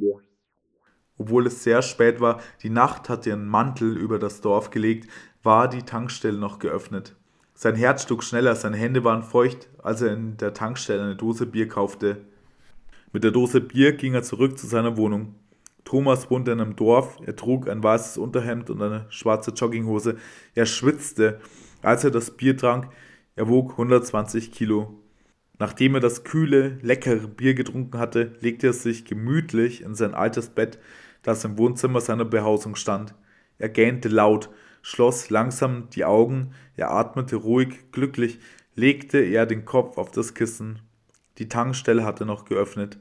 Und. Obwohl es sehr spät war, die Nacht hatte ihren Mantel über das Dorf gelegt, war die Tankstelle noch geöffnet. Sein Herz schlug schneller, seine Hände waren feucht, als er in der Tankstelle eine Dose Bier kaufte. Mit der Dose Bier ging er zurück zu seiner Wohnung. Thomas wohnte in einem Dorf, er trug ein weißes Unterhemd und eine schwarze Jogginghose. Er schwitzte, als er das Bier trank. Er wog 120 Kilo. Nachdem er das kühle, leckere Bier getrunken hatte, legte er sich gemütlich in sein altes Bett, das im Wohnzimmer seiner Behausung stand. Er gähnte laut, schloss langsam die Augen, er atmete ruhig, glücklich, legte er den Kopf auf das Kissen. Die Tankstelle hatte noch geöffnet.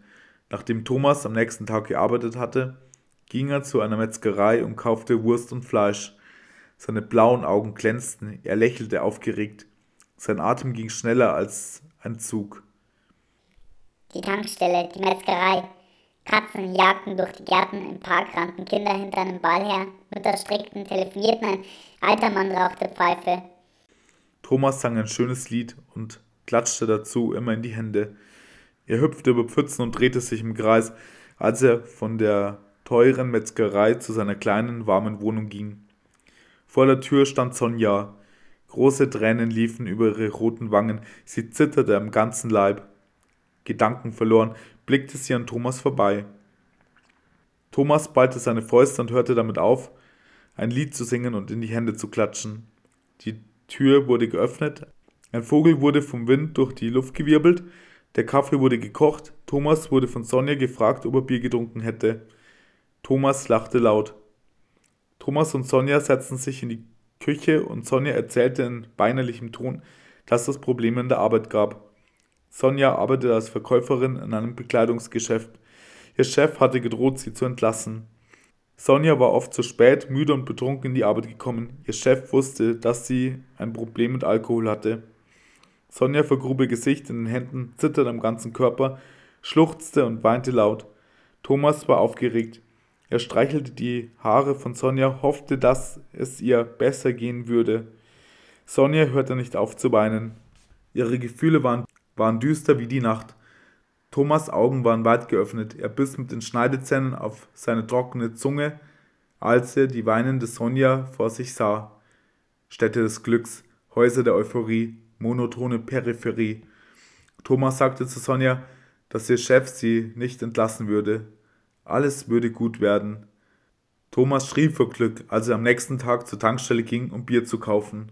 Nachdem Thomas am nächsten Tag gearbeitet hatte, ging er zu einer Metzgerei und kaufte Wurst und Fleisch. Seine blauen Augen glänzten, er lächelte aufgeregt. Sein Atem ging schneller als ein Zug. Die Tankstelle, die Metzgerei. Katzen jagten durch die Gärten, im Park rannten Kinder hinter einem Ball her, Mütter strickten, telefonierten, ein alter Mann rauchte Pfeife. Thomas sang ein schönes Lied und klatschte dazu immer in die Hände. Er hüpfte über Pfützen und drehte sich im Kreis, als er von der teuren Metzgerei zu seiner kleinen, warmen Wohnung ging. Vor der Tür stand Sonja. Große Tränen liefen über ihre roten Wangen, sie zitterte am ganzen Leib. Gedanken verloren, blickte sie an Thomas vorbei. Thomas ballte seine Fäuste und hörte damit auf, ein Lied zu singen und in die Hände zu klatschen. Die Tür wurde geöffnet, ein Vogel wurde vom Wind durch die Luft gewirbelt, der Kaffee wurde gekocht, Thomas wurde von Sonja gefragt, ob er Bier getrunken hätte. Thomas lachte laut. Thomas und Sonja setzten sich in die Küche und Sonja erzählte in weinerlichem Ton, dass es Probleme in der Arbeit gab. Sonja arbeitete als Verkäuferin in einem Bekleidungsgeschäft. Ihr Chef hatte gedroht, sie zu entlassen. Sonja war oft zu spät, müde und betrunken in die Arbeit gekommen. Ihr Chef wusste, dass sie ein Problem mit Alkohol hatte. Sonja vergrub ihr Gesicht in den Händen, zitterte am ganzen Körper, schluchzte und weinte laut. Thomas war aufgeregt. Er streichelte die Haare von Sonja, hoffte, dass es ihr besser gehen würde. Sonja hörte nicht auf zu weinen. Ihre Gefühle waren, waren düster wie die Nacht. Thomas Augen waren weit geöffnet. Er biss mit den Schneidezähnen auf seine trockene Zunge, als er die weinende Sonja vor sich sah. Städte des Glücks, Häuser der Euphorie, monotone Peripherie. Thomas sagte zu Sonja, dass ihr Chef sie nicht entlassen würde, alles würde gut werden. Thomas schrie vor Glück, als er am nächsten Tag zur Tankstelle ging, um Bier zu kaufen.